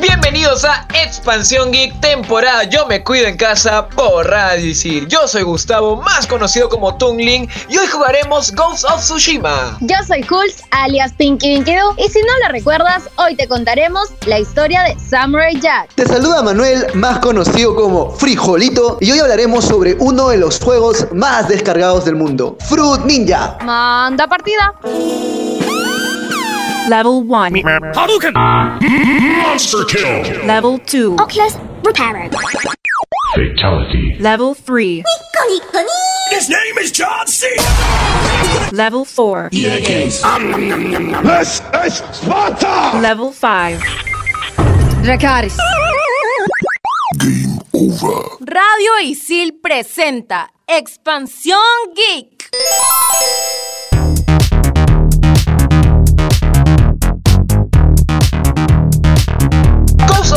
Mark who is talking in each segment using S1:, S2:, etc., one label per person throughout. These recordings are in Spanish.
S1: Bienvenidos a Expansión Geek, temporada Yo me cuido en casa por Radio Isil. Yo soy Gustavo, más conocido como Tungling, y hoy jugaremos Ghost of Tsushima.
S2: Yo soy Hulz, alias Pinky Winky Doo, y si no la recuerdas, hoy te contaremos la historia de Samurai Jack.
S3: Te saluda Manuel, más conocido como Frijolito, y hoy hablaremos sobre uno de los juegos más descargados del mundo, Fruit Ninja.
S2: Manda partida.
S4: Level 1.
S5: Hadouken! Monster kill!
S4: Level 2.
S6: Oculus repaired.
S5: Fatality.
S4: Level 3.
S5: His name is John C.
S4: Level 4.
S5: This is Sparta!
S4: Level 5.
S2: Dracaris.
S5: Game over.
S7: Radio Isil presenta Expansión Geek.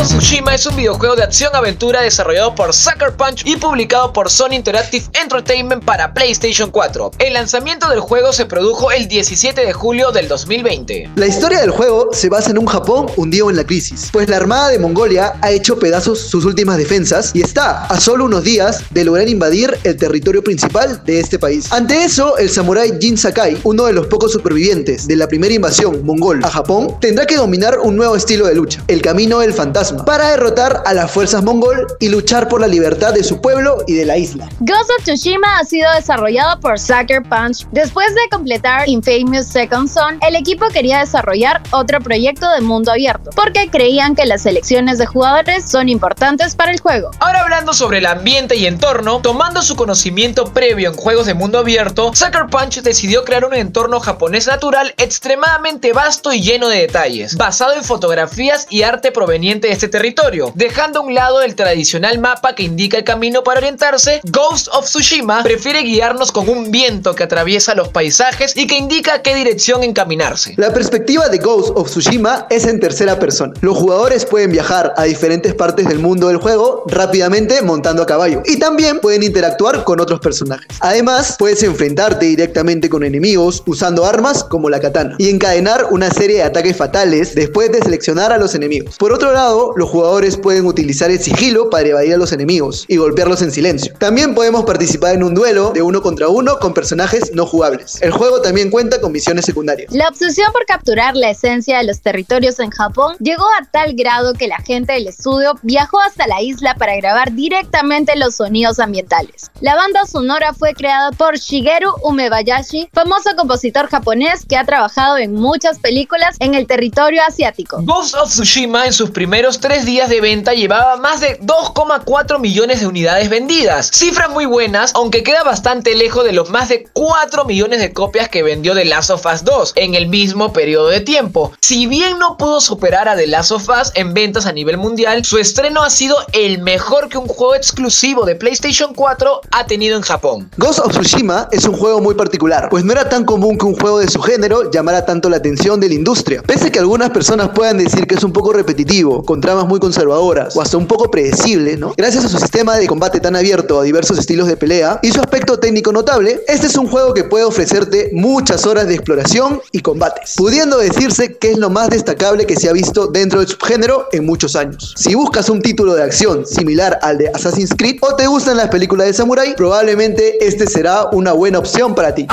S1: Of Tsushima es un videojuego de acción-aventura desarrollado por Sucker Punch y publicado por Sony Interactive Entertainment para PlayStation 4. El lanzamiento del juego se produjo el 17 de julio del 2020.
S3: La historia del juego se basa en un Japón hundido en la crisis, pues la Armada de Mongolia ha hecho pedazos sus últimas defensas y está a solo unos días de lograr invadir el territorio principal de este país. Ante eso, el samurái Jin Sakai, uno de los pocos supervivientes de la primera invasión mongol a Japón, tendrá que dominar un nuevo estilo de lucha, el camino del fantasma, para derrotar a las fuerzas mongol y luchar por la libertad de su pueblo y de la isla.
S2: Ghost of Tsushima ha sido desarrollado por Sucker Punch. Después de completar Infamous Second Son, el equipo quería desarrollar otro proyecto de mundo abierto, porque creían que las selecciones de jugadores son importantes para el juego.
S1: Ahora hablando sobre el ambiente y entorno, tomando su conocimiento previo en juegos de mundo abierto, Sucker Punch decidió crear un entorno japonés natural extremadamente vasto y lleno de detalles, basado en fotografías y arte proveniente de este territorio. Dejando a un lado el tradicional mapa que indica el camino para orientarse, Ghost of Tsushima prefiere guiarnos con un viento que atraviesa los paisajes y que indica qué dirección encaminarse.
S3: La perspectiva de Ghost of Tsushima es en tercera persona. Los jugadores pueden viajar a diferentes partes del mundo del juego rápidamente montando a caballo y también pueden interactuar con otros personajes. Además, puedes enfrentarte directamente con enemigos usando armas como la katana y encadenar una serie de ataques fatales después de seleccionar a los enemigos. Por otro lado, los jugadores pueden utilizar el sigilo para evadir a los enemigos y golpearlos en silencio. También podemos participar en un duelo de uno contra uno con personajes no jugables. El juego también cuenta con misiones secundarias.
S2: La obsesión por capturar la esencia de los territorios en Japón llegó a tal grado que la gente del estudio viajó hasta la isla para grabar directamente los sonidos ambientales. La banda sonora fue creada por Shigeru Umebayashi, famoso compositor japonés que ha trabajado en muchas películas en el territorio asiático.
S1: Ghost of Tsushima en sus primeros tres días de venta llevaba más de 2,4 millones de unidades vendidas. Cifras muy buenas, aunque queda bastante lejos de los más de 4 millones de copias que vendió The Last of Us 2 en el mismo periodo de tiempo. Si bien no pudo superar a The Last of Us en ventas a nivel mundial, su estreno ha sido el mejor que un juego exclusivo de PlayStation 4 ha tenido en Japón.
S3: Ghost of Tsushima es un juego muy particular, pues no era tan común que un juego de su género llamara tanto la atención de la industria. Pese a que algunas personas puedan decir que es un poco repetitivo, con tramas muy conservadoras o hasta un poco predecible, ¿no? Gracias a su sistema de combate tan abierto a diversos estilos de pelea y su aspecto técnico notable, este es un juego que puede ofrecerte muchas horas de exploración y combates, pudiendo decirse que es lo más destacable que se ha visto dentro del subgénero en muchos años. Si buscas un título de acción similar al de Assassin's Creed o te gustan las películas de samurai, probablemente este será una buena opción para ti.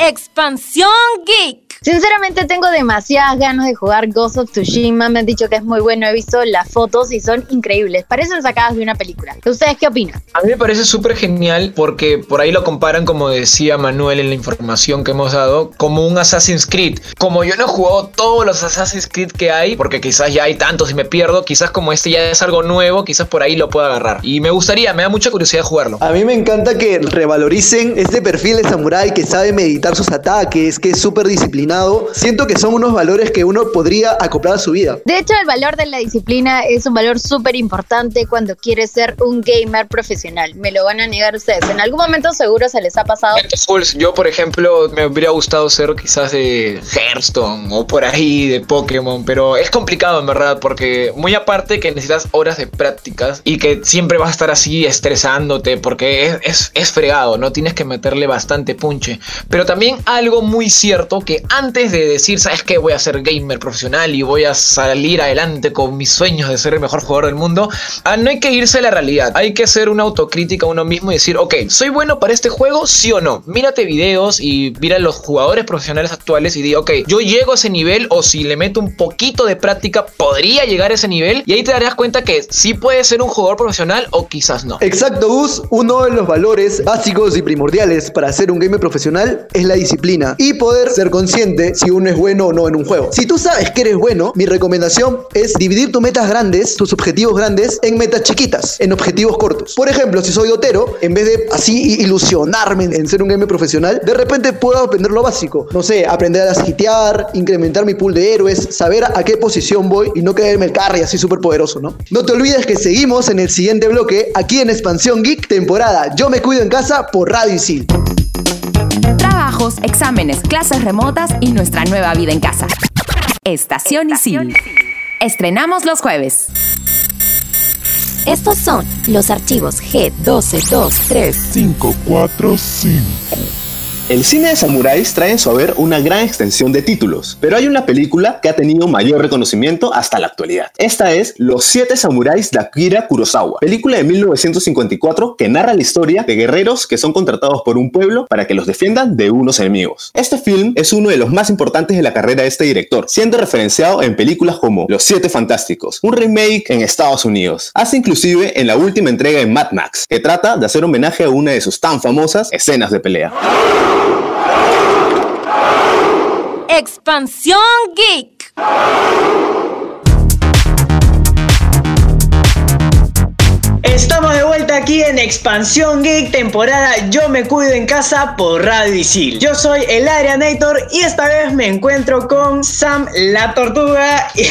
S7: Expansión Geek.
S2: Sinceramente tengo demasiadas ganas de jugar Ghost of Tsushima, me han dicho que es muy bueno, he visto las fotos y son increíbles, parecen sacadas de una película. ¿Ustedes qué opinan?
S1: A mí me parece súper genial porque por ahí lo comparan, como decía Manuel en la información que hemos dado, como un Assassin's Creed. Como yo no he jugado todos los Assassin's Creed que hay, porque quizás ya hay tantos y me pierdo, quizás como este ya es algo nuevo, quizás por ahí lo pueda agarrar. Y me gustaría, me da mucha curiosidad jugarlo.
S3: A mí me encanta que revaloricen este perfil de samurái que sabe meditar sus ataques, que es súper disciplinado disciplinado, siento que son unos valores que uno podría acoplar a su vida.
S2: De hecho, el valor de la disciplina es un valor súper importante cuando quieres ser un gamer profesional. Me lo van a negar ustedes. En algún momento seguro se les ha pasado.
S1: Yo, por ejemplo, me hubiera gustado ser quizás de Hearthstone o por ahí de Pokémon, pero es complicado en verdad porque muy aparte que necesitas horas de prácticas y que siempre vas a estar así estresándote porque es, es, es fregado, ¿no? Tienes que meterle bastante punche. Pero también algo muy cierto que antes de decir, ¿sabes qué? Voy a ser gamer profesional y voy a salir adelante con mis sueños de ser el mejor jugador del mundo, ah, no hay que irse a la realidad. Hay que hacer una autocrítica a uno mismo y decir, ok, ¿soy bueno para este juego? ¿Sí o no? Mírate videos y mira los jugadores profesionales actuales y di, ok, yo llego a ese nivel o si le meto un poquito de práctica, podría llegar a ese nivel y ahí te darás cuenta que sí puedes ser un jugador profesional o quizás no.
S3: Exacto, Gus. Uno de los valores básicos y primordiales para ser un gamer profesional es la disciplina y poder ser consciente si uno es bueno o no en un juego. Si tú sabes que eres bueno, mi recomendación es dividir tus metas grandes, tus objetivos grandes, en metas chiquitas, en objetivos cortos. Por ejemplo, si soy dotero, en vez de así ilusionarme en ser un gamer profesional, de repente puedo aprender lo básico. No sé, aprender a hitear, incrementar mi pool de héroes, saber a qué posición voy y no quedarme el carry así súper poderoso, ¿no? No te olvides que seguimos en el siguiente bloque aquí en Expansión Geek, temporada Yo me cuido en casa por Radio Isil.
S7: Trabajos, exámenes, clases remotas y nuestra nueva vida en casa. Estación Isil. Estrenamos los jueves.
S6: Estos son los archivos G12235.
S5: 545.
S8: El cine de samuráis trae en su haber una gran extensión de títulos, pero hay una película que ha tenido mayor reconocimiento hasta la actualidad. Esta es Los siete samuráis de Akira Kurosawa, película de 1954 que narra la historia de guerreros que son contratados por un pueblo para que los defiendan de unos enemigos. Este film es uno de los más importantes de la carrera de este director, siendo referenciado en películas como Los siete fantásticos, un remake en Estados Unidos, hace inclusive en la última entrega de Mad Max, que trata de hacer homenaje a una de sus tan famosas escenas de pelea.
S6: Expansión Geek.
S1: Estamos de vuelta aquí en Expansión Geek, temporada Yo me cuido en casa por Radio Isil. Yo soy el Arianator y esta vez me encuentro con Sam la Tortuga y,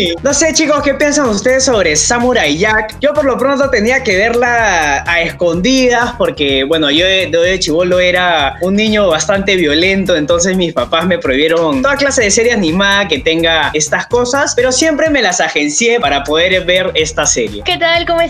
S1: y. No sé chicos, ¿qué piensan ustedes sobre Samurai Jack? Yo por lo pronto tenía que verla a escondidas porque, bueno, yo de, de chivolo era un niño bastante violento, entonces mis papás me prohibieron toda clase de serie animada que tenga estas cosas, pero siempre me las agencié para poder ver esta serie.
S9: ¿Qué tal? ¿Cómo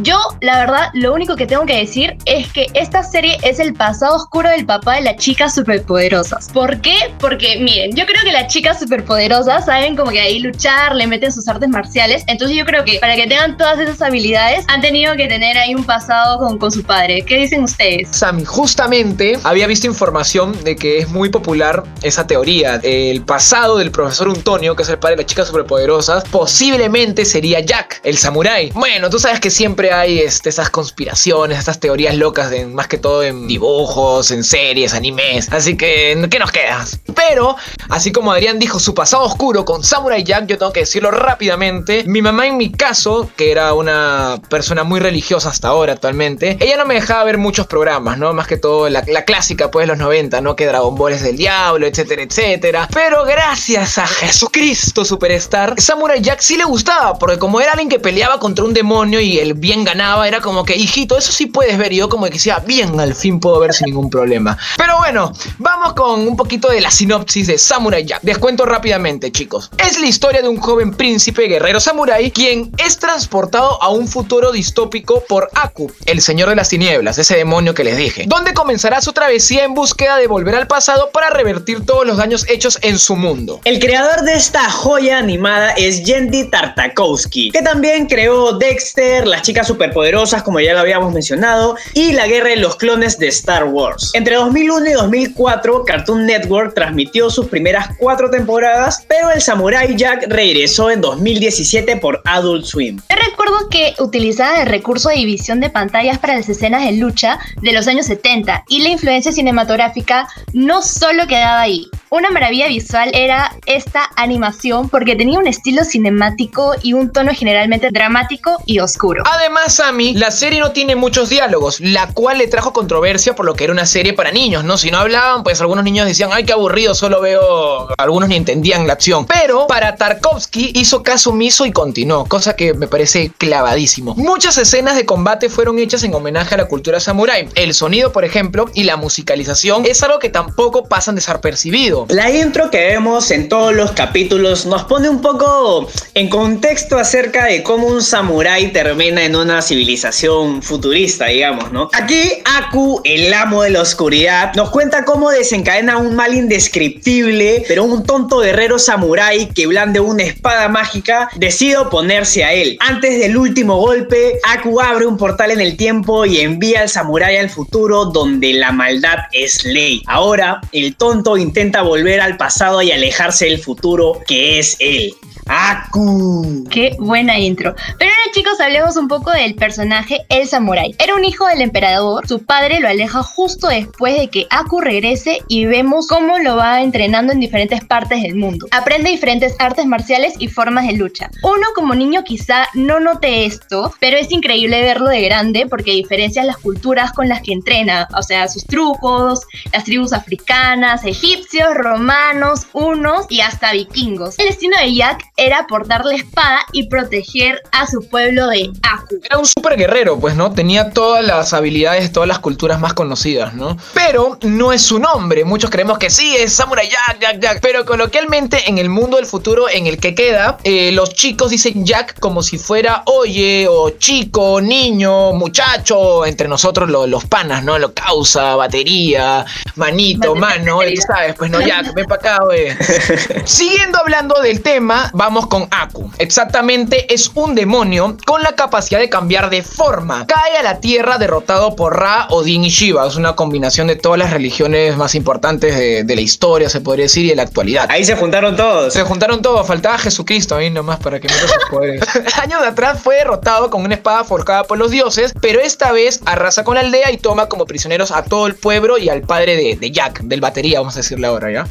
S9: Yo, la verdad, lo único que tengo que decir es que esta serie es el pasado oscuro del papá de las chicas superpoderosas. ¿Por qué? Porque, miren, yo creo que las chicas superpoderosas saben como que ahí luchar, le meten sus artes marciales. Entonces yo creo que para que tengan todas esas habilidades, han tenido que tener ahí un pasado con, con su padre. ¿Qué dicen ustedes?
S1: Sammy, justamente había visto información de que es muy popular esa teoría. El pasado del profesor Antonio, que es el padre de las chicas superpoderosas, posiblemente sería Jack, el samurái. Bueno, tú sabes que siempre hay este, esas conspiraciones, estas teorías locas, de, más que todo en dibujos, en series, animes. Así que, ¿qué nos queda? Pero, así como Adrián dijo su pasado oscuro con Samurai Jack, yo tengo que decirlo rápidamente. Mi mamá, en mi caso, que era una persona muy religiosa hasta ahora actualmente, ella no me dejaba ver muchos programas, ¿no? Más que todo la, clásica, pues, los 90, ¿no? Que Dragon Ball es del diablo, etcétera, etcétera. Pero gracias a Jesucristo Superstar, Samurai Jack sí le gustaba, porque como era alguien que peleaba contra un demonio y el bien ganaba, era como que, hijito, eso sí puedes ver. Y yo como que decía, bien, al fin puedo ver sin ningún problema. Pero bueno, vamos con un poquito de la sinopsis de Samurai Jack. Les cuento rápidamente, chicos. Es la historia de un joven príncipe guerrero samurai quien es transportado a un futuro distópico por Aku, el señor de las tinieblas, ese demonio que les dije, donde comenzará su travesía en búsqueda de volver al pasado para revertir todos los daños hechos en su mundo. El creador de esta joya animada es Yendi Tartakovsky, que también creó Dexter, las chicas superpoderosas, como ya lo habíamos mencionado, y la guerra de los clones de Star Wars. Entre 2001 y 2004, Cartoon Network transmitió sus primeras cuatro temporadas, pero el Samurai Jack regresó en 2017 por Adult Swim.
S9: Yo recuerdo que utilizaba el recurso de división de pantallas para las escenas de lucha de los años 70 y la influencia cinematográfica no solo quedaba ahí. Una maravilla visual era esta animación porque tenía un estilo cinemático y un tono generalmente dramático y oscuro.
S1: Además, Sammy, la serie no tiene muchos diálogos, la cual le trajo controversia por lo que era una serie para niños, ¿no? Si no hablaban, pues algunos niños decían, ay, qué aburrido, solo veo... Algunos ni entendían la acción. Pero para Tarkovsky hizo caso omiso y continuó, cosa que me parece clavadísimo. Muchas escenas de combate fueron hechas en homenaje a la cultura samurái. El sonido, por ejemplo, y la musicalización es algo que tampoco pasan desapercibido.
S10: La intro que vemos en todos los capítulos nos pone un poco en contexto acerca de cómo un samurái termina en una civilización futurista, digamos, ¿no? Aquí Aku, el amo de la oscuridad, nos cuenta cómo desencadena un mal indescriptible, pero un tonto guerrero samurái que blande una espada mágica decide oponerse a él. Antes del último golpe, Aku abre un portal en el tiempo y envía al samurái al futuro donde la maldad es ley. Ahora, el tonto intenta volver al pasado y alejarse del futuro que es él. ¡Aku!
S9: Qué buena intro. Pero ahora chicos hablemos un poco del personaje El Samurai. Era un hijo del emperador, su padre lo aleja justo después de que Aku regrese y vemos cómo lo va entrenando en diferentes partes del mundo. Aprende diferentes artes marciales y formas de lucha. Uno como niño quizá no note esto, pero es increíble verlo de grande porque diferencia las culturas con las que entrena, o sea, sus trucos, las tribus africanas, egipcios, romanos, unos y hasta vikingos. El destino de Jack era portar la espada y proteger a su pueblo de Aku.
S1: Era un super guerrero, pues, ¿no? Tenía todas las habilidades, todas las culturas más conocidas, ¿no? Pero no es su nombre. Muchos creemos que sí, es Samurai Jack, Jack, Jack. Pero coloquialmente, en el mundo del futuro en el que queda, eh, los chicos dicen Jack como si fuera oye, o chico, niño, muchacho, entre nosotros lo- los panas, ¿no? Lo causa, batería, manito, mano, eh, tú sabes, pues no, Jack, ven para acá, güey. Siguiendo hablando del tema, vamos con Aku. Exactamente, es un demonio con la capacidad de cambiar de forma. Cae a la tierra derrotado por Ra, Odin y Shiva. Es una combinación de todas las religiones más importantes de, de la historia, se podría decir, y de la actualidad.
S10: Ahí se juntaron todos.
S1: Se juntaron todos, faltaba Jesucristo ahí nomás para que meta sus poderes. Años de atrás fue derrotado con una espada forjada por los dioses, pero esta vez arrasa con la aldea y toma como prisioneros a todo el pueblo y al padre de, de Jack, del batería, vamos a decirle ahora, ¿ya?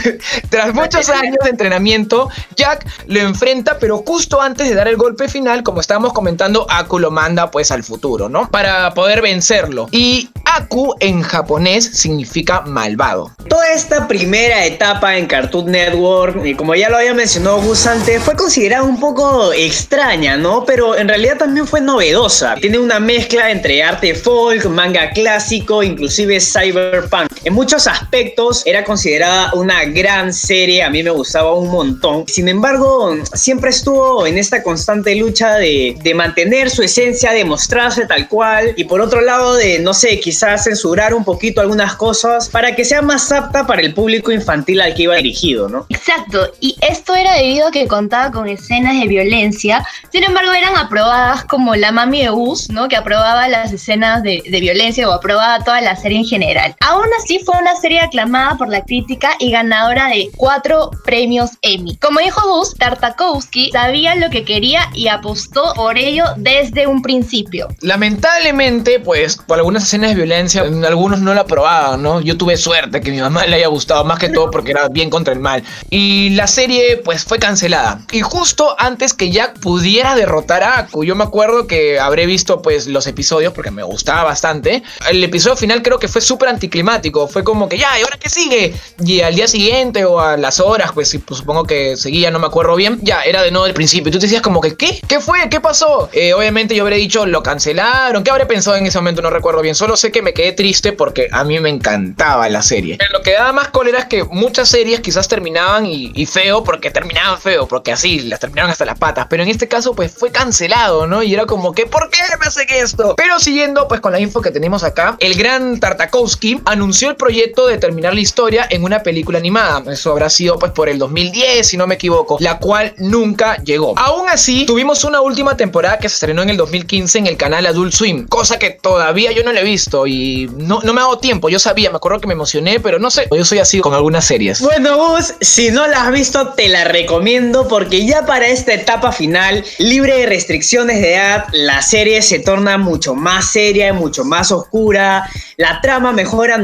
S1: Tras muchos años de entrenamiento, Jack lo enfrenta, pero justo antes de dar el golpe final, como estábamos comentando, Aku lo manda pues al futuro, ¿no? Para poder vencerlo. Y Aku en japonés significa malvado.
S10: Toda esta primera etapa en Cartoon Network, y como ya lo había mencionado Gus antes, fue considerada un poco extraña, ¿no? Pero en realidad también fue novedosa. Tiene una mezcla entre arte folk, manga clásico, inclusive cyberpunk. En muchos aspectos era considerada una gran serie, a mí me gustaba un montón. Sin embargo, siempre estuvo en esta constante lucha de, de mantener su esencia, de mostrarse tal cual, y por otro lado de, no sé, quizás censurar un poquito algunas cosas para que sea más apta para el público infantil al que iba dirigido, ¿no?
S9: Exacto, y esto era debido a que contaba con escenas de violencia, sin embargo eran aprobadas como la mami de Us, ¿no? Que aprobaba las escenas de, de violencia o aprobaba toda la serie en general. Aún así fue una serie aclamada por la crítica y ganadora de cuatro premios Emmy. Como dijo Gus, Tartakovsky sabía lo que quería y apostó por ello desde un principio.
S1: Lamentablemente, pues, por algunas escenas de violencia, algunos no la aprobaban, ¿no? Yo tuve suerte que mi mamá le haya gustado más que todo porque era bien contra el mal. Y la serie, pues, fue cancelada. Y justo antes que Jack pudiera derrotar a Aku, yo me acuerdo que habré visto, pues, los episodios porque me gustaba bastante. El episodio final creo que fue súper anticlimático. Fue como que, ya, ¿y ahora qué sigue? Y al día siguiente o a las horas, pues, pues, supongo que seguía, no me acuerdo bien. Ya, era de nuevo del principio. Y tú te decías como que, ¿qué? ¿Qué fue? ¿Qué pasó? Eh, obviamente yo habré dicho, lo cancelaron. ¿Qué habré pensado en ese momento? No recuerdo bien. Solo sé que me quedé triste porque a mí me encantaba la serie. Lo que daba más cólera es que muchas series quizás terminaban y, y feo porque terminaban feo, porque así las terminaron hasta las patas. Pero en este caso, pues fue cancelado, ¿no? Y era como que, ¿por qué me hacen esto? Pero siguiendo, pues con la info que tenemos acá, el gran Tartakovsky anunció proyecto de terminar la historia en una película animada. Eso habrá sido, pues, por el 2010, si no me equivoco, la cual nunca llegó. Aún así, tuvimos una última temporada que se estrenó en el 2015 en el canal Adult Swim, cosa que todavía yo no la he visto y no, no me ha dado tiempo. Yo sabía, me acuerdo que me emocioné, pero no sé, yo soy así con algunas series.
S10: Bueno, Gus, si no la has visto, te la recomiendo porque ya para esta etapa final, libre de restricciones de edad, la serie se torna mucho más seria mucho más oscura. La trama mejora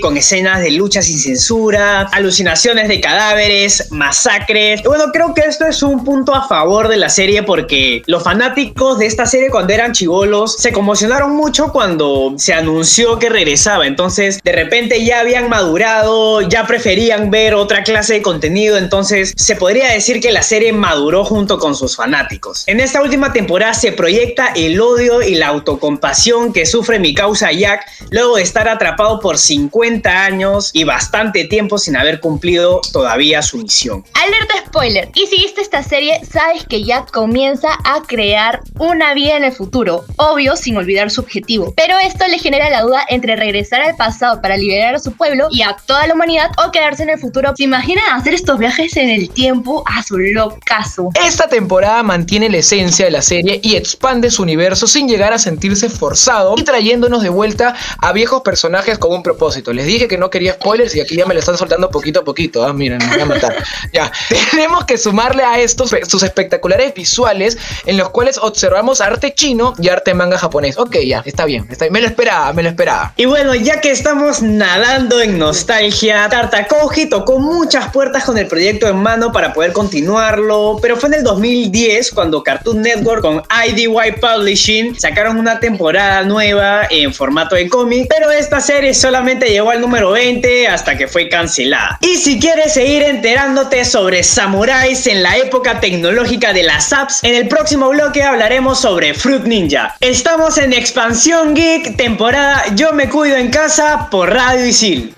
S10: con escenas de lucha sin censura, alucinaciones de cadáveres, masacres. Bueno, creo que esto es un punto a favor de la serie porque los fanáticos de esta serie cuando eran chivolos se conmocionaron mucho cuando se anunció que regresaba. Entonces, de repente ya habían madurado, ya preferían ver otra clase de contenido. Entonces, se podría decir que la serie maduró junto con sus fanáticos. En esta última temporada se proyecta el odio y la autocompasión que sufre mi causa Jack luego de estar atrapado por 50 años y bastante tiempo sin haber cumplido todavía su misión.
S9: Alerta spoiler. Y si viste esta serie, sabes que Jack comienza a crear una vida en el futuro, obvio sin olvidar su objetivo. Pero esto le genera la duda entre regresar al pasado para liberar a su pueblo y a toda la humanidad o quedarse en el futuro. ¿Se imaginan hacer estos viajes en el tiempo a su locazo?
S1: Esta temporada mantiene la esencia de la serie y expande su universo sin llegar a sentirse forzado y trayéndonos de vuelta a viejos personajes con un propósito. Les dije que no quería spoilers y aquí ya me lo están soltando poquito a poquito. Ah, miren, me voy a matar. ya, tenemos que sumarle a estos sus espectaculares visuales en los cuales observamos arte chino y arte manga japonés. Ok, ya, está bien, está bien. Me lo esperaba, me lo esperaba.
S10: Y bueno, ya que estamos nadando en nostalgia, Tartakoji tocó muchas puertas con el proyecto en mano para poder continuarlo, pero fue en el 2010 cuando Cartoon Network con IDY Publishing sacaron una temporada nueva en formato de cómic, pero esta serie solamente llegó al número 20 hasta que fue cancelada. Y si quieres seguir enterándote sobre samuráis en la época tecnológica de las apps, en el próximo bloque hablaremos sobre Fruit Ninja. Estamos en Expansión Geek, temporada Yo me cuido en casa por Radio Isil.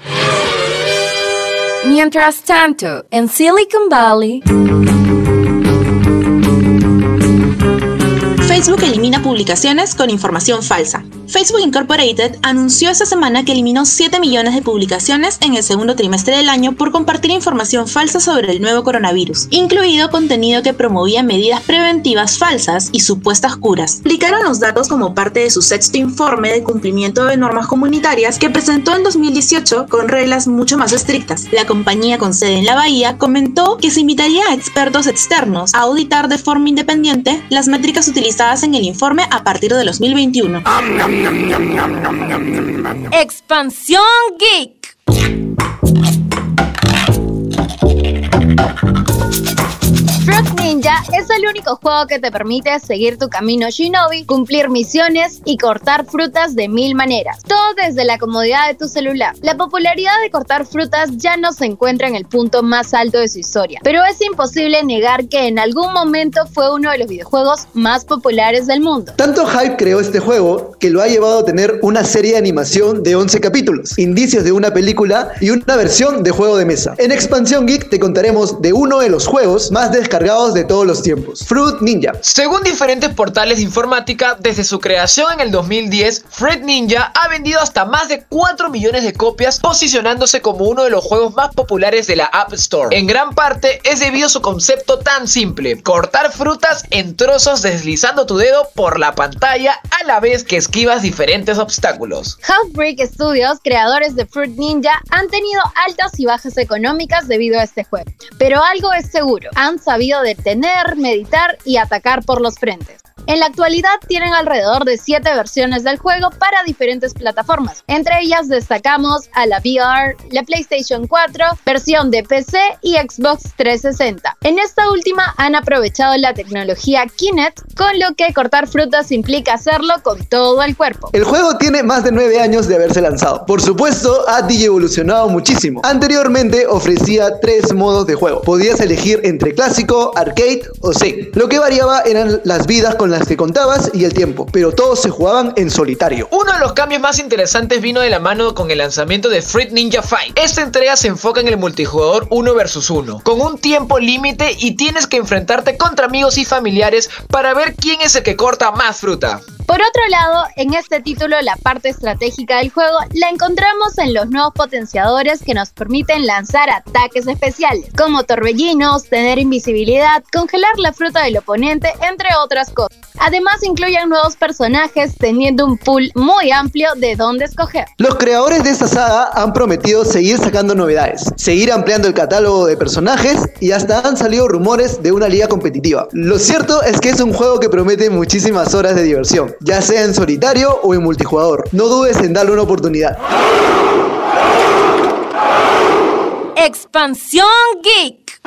S6: Mientras tanto, en Silicon Valley...
S11: Facebook elimina publicaciones con información falsa. Facebook Incorporated anunció esta semana que eliminó 7 millones de publicaciones en el segundo trimestre del año por compartir información falsa sobre el nuevo coronavirus, incluido contenido que promovía medidas preventivas falsas y supuestas curas. Explicaron los datos como parte de su sexto informe de cumplimiento de normas comunitarias que presentó en 2018 con reglas mucho más estrictas. La compañía con sede en la Bahía comentó que se invitaría a expertos externos a auditar de forma independiente las métricas utilizadas en el informe a partir de 2021.
S6: Expansión Geek.
S2: Fruit Ninja es el único juego que te permite seguir tu camino Shinobi, cumplir misiones y cortar frutas de mil maneras. Todo desde la comodidad de tu celular. La popularidad de cortar frutas ya no se encuentra en el punto más alto de su historia, pero es imposible negar que en algún momento fue uno de los videojuegos más populares del mundo.
S3: Tanto hype creó este juego que lo ha llevado a tener una serie de animación de 11 capítulos, indicios de una película y una versión de juego de mesa. En Expansión Geek te contaremos de uno de los juegos más descargados de todos los tiempos, Fruit Ninja.
S1: Según diferentes portales de informática, desde su creación en el 2010, Fruit Ninja ha vendido hasta más de 4 millones de copias, posicionándose como uno de los juegos más populares de la App Store. En gran parte es debido a su concepto tan simple, cortar frutas en trozos deslizando tu dedo por la pantalla a la vez que esquivas diferentes obstáculos.
S2: Halfbrick Studios, creadores de Fruit Ninja, han tenido altas y bajas económicas debido a este juego. Pero algo es seguro, han sabido detener, meditar y atacar por los frentes. En la actualidad tienen alrededor de 7 versiones del juego para diferentes plataformas. Entre ellas destacamos a la VR, la PlayStation 4, versión de PC y Xbox 360. En esta última han aprovechado la tecnología Kinect, con lo que cortar frutas implica hacerlo con todo el cuerpo.
S3: El juego tiene más de 9 años de haberse lanzado. Por supuesto, ha evolucionado muchísimo. Anteriormente ofrecía 3 modos de juego. Podías elegir entre clásico, arcade o sim. Lo que variaba eran las vidas con las que contabas y el tiempo, pero todos se jugaban en solitario.
S1: Uno de los cambios más interesantes vino de la mano con el lanzamiento de Fruit Ninja Fight. Esta entrega se enfoca en el multijugador 1 vs 1, con un tiempo límite y tienes que enfrentarte contra amigos y familiares para ver quién es el que corta más fruta.
S2: Por otro lado, en este título la parte estratégica del juego la encontramos en los nuevos potenciadores que nos permiten lanzar ataques especiales, como torbellinos, tener invisibilidad, congelar la fruta del oponente, entre otras cosas. Además incluyen nuevos personajes teniendo un pool muy amplio de dónde escoger.
S3: Los creadores de esta saga han prometido seguir sacando novedades, seguir ampliando el catálogo de personajes y hasta han salido rumores de una liga competitiva. Lo cierto es que es un juego que promete muchísimas horas de diversión ya sea en solitario o en multijugador. No dudes en darle una oportunidad.
S6: Expansión Geek.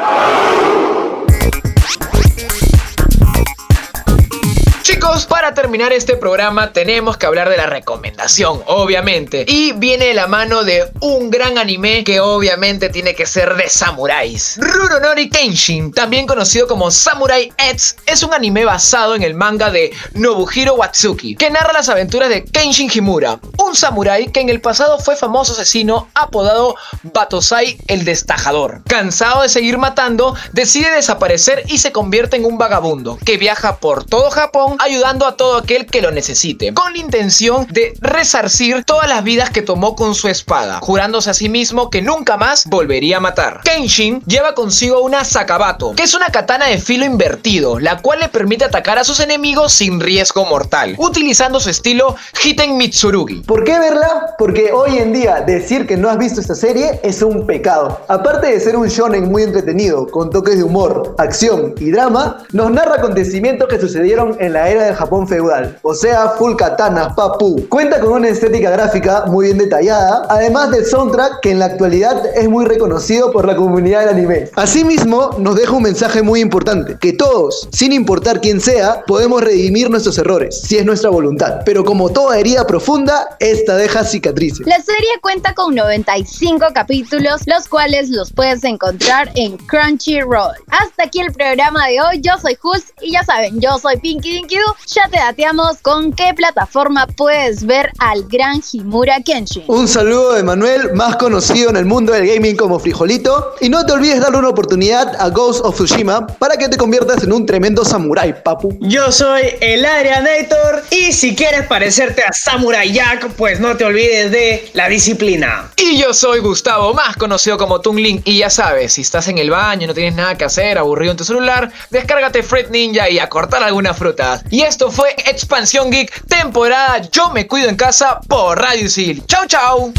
S1: Para terminar este programa tenemos que hablar de la recomendación, obviamente. Y viene de la mano de un gran anime que obviamente tiene que ser de samuráis. Ruronori Kenshin, también conocido como Samurai X, es un anime basado en el manga de Nobuhiro Watsuki, que narra las aventuras de Kenshin Himura, un samurái que en el pasado fue famoso asesino apodado Batosai el Destajador. Cansado de seguir matando, decide desaparecer y se convierte en un vagabundo que viaja por todo Japón ayudando a todo aquel que lo necesite, con la intención de resarcir todas las vidas que tomó con su espada, jurándose a sí mismo que nunca más volvería a matar. Kenshin lleva consigo una Sakabato, que es una katana de filo invertido, la cual le permite atacar a sus enemigos sin riesgo mortal, utilizando su estilo Hiten Mitsurugi.
S3: ¿Por qué verla? Porque hoy en día decir que no has visto esta serie es un pecado. Aparte de ser un shonen muy entretenido, con toques de humor, acción y drama, nos narra acontecimientos que sucedieron en la era del Japón feudal, o sea, full katana, papu. Cuenta con una estética gráfica muy bien detallada, además del soundtrack que en la actualidad es muy reconocido por la comunidad del anime. Asimismo, nos deja un mensaje muy importante, que todos, sin importar quién sea, podemos redimir nuestros errores, si es nuestra voluntad. Pero como toda herida profunda, esta deja cicatrices.
S2: La serie cuenta con 95 capítulos, los cuales los puedes encontrar en Crunchyroll. Hasta aquí el programa de hoy. Yo soy Hus y ya saben, yo soy Pinky Dinky Doo. Ya te dateamos con qué plataforma puedes ver al gran Himura Kenshin.
S3: Un saludo de Manuel, más conocido en el mundo del gaming como Frijolito. Y no te olvides darle una oportunidad a Ghost of Tsushima para que te conviertas en un tremendo samurái, papu.
S10: Yo soy el Arianator y si quieres parecerte a Samurai Jack, pues no te olvides de la disciplina.
S1: Y yo soy Gustavo, más conocido como Tungling. Y ya sabes, si estás en el baño, no tienes nada que hacer, aburrido en tu celular, descárgate Fruit Ninja y a cortar algunas frutas. Y esto fue Expansión Geek, temporada Yo me cuido en casa por Radio Isil. Chau, chau.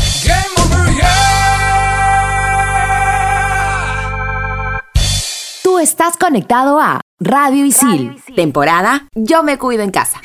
S7: Tú estás conectado a Radio Isil, temporada Yo me cuido en casa.